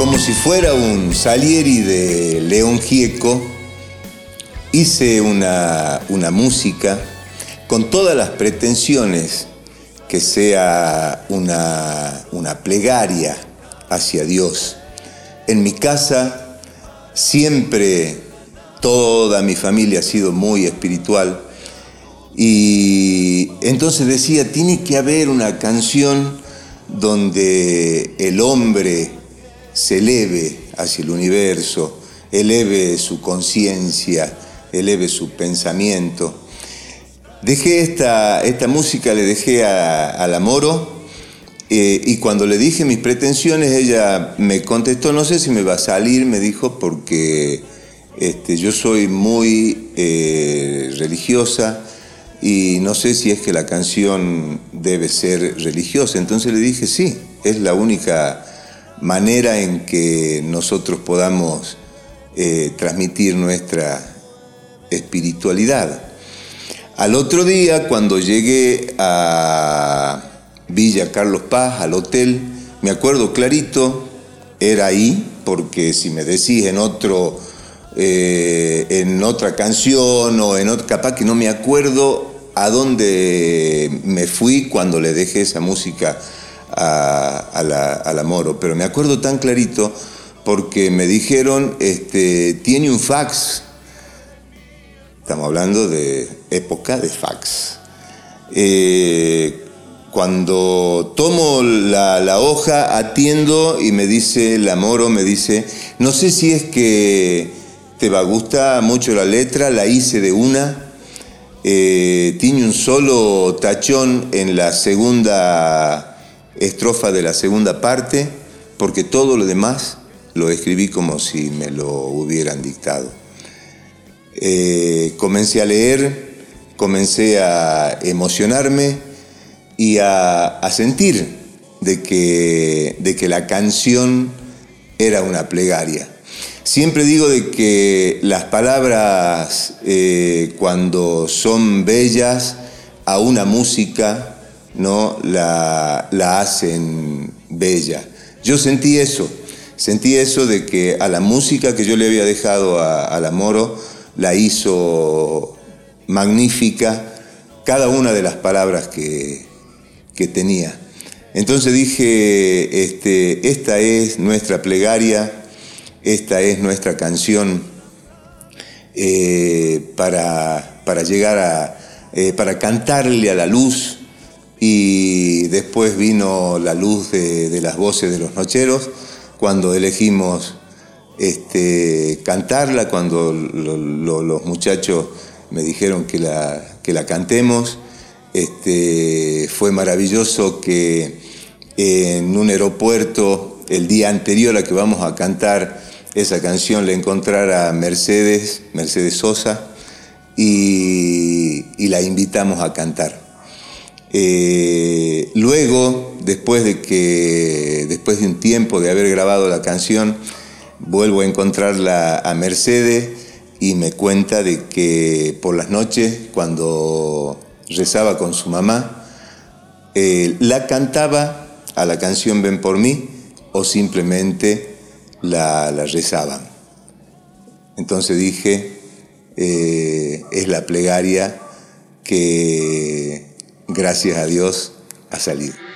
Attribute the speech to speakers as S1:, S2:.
S1: como si fuera un Salieri de León Gieco, hice una, música con todas las pretensiones que sea una, una plegaria hacia Dios. En mi casa siempre toda mi familia ha sido muy espiritual y entonces decía, tiene que haber una canción donde el hombre se eleve hacia el universo, eleve su conciencia, eleve su pensamiento. Dejé esta, esta música, le dejé a, la Moro, eh, y cuando le dije mis pretensiones, ella me contestó, no sé si me va a salir, me dijo, porque este, yo soy muy eh, religiosa y no sé si es que la canción debe ser religiosa. Entonces le dije, sí, es la única manera en que nosotros podamos eh, transmitir nuestra espiritualidad. Al otro día, cuando llegué a Villa Carlos Paz, al hotel, me acuerdo clarito, era ahí, porque si me decís en otro, eh, en otra canción o en otra, capaz que no me acuerdo a dónde me fui cuando le dejé esa música a, la, Moro, pero me acuerdo tan clarito porque me dijeron, este, tiene un fax, estamos hablando de época de fax. Eh, cuando tomo la, hoja, atiendo y me dice, la Moro me dice, no sé si es que te va a gustar mucho la letra, la hice de una, eh, tiene un solo tachón en la segunda estrofa de la segunda parte, porque todo lo demás lo escribí como si me lo hubieran dictado. Eh, comencé a leer, comencé a emocionarme y a, sentir de que, de que la canción era una plegaria. Siempre digo de que las palabras eh, cuando son bellas a una música ¿no? la, hacen bella. Yo sentí eso, sentí eso de que a la música que yo le había dejado a, la Moro la hizo magnífica cada una de las palabras que, tenía. Entonces dije, este, esta es nuestra plegaria, esta es nuestra canción eh, para, para, llegar a, eh, para cantarle a la luz y después vino la luz de, las voces de los nocheros cuando elegimos este, cantarla, cuando los muchachos me dijeron que la, que la cantemos. Este, fue maravilloso que en un aeropuerto el día anterior a que vamos a cantar esa canción le encontrara Mercedes, Mercedes Sosa, y la invitamos a cantar. Eh, luego, después de, que, después de un tiempo de haber grabado la canción, vuelvo a encontrarla a Mercedes y me cuenta de que por las noches, cuando rezaba con su mamá, eh, la cantaba a la canción Ven por mí o simplemente la, la rezaban. Entonces dije, eh, es la plegaria que gracias a Dios, ha salido.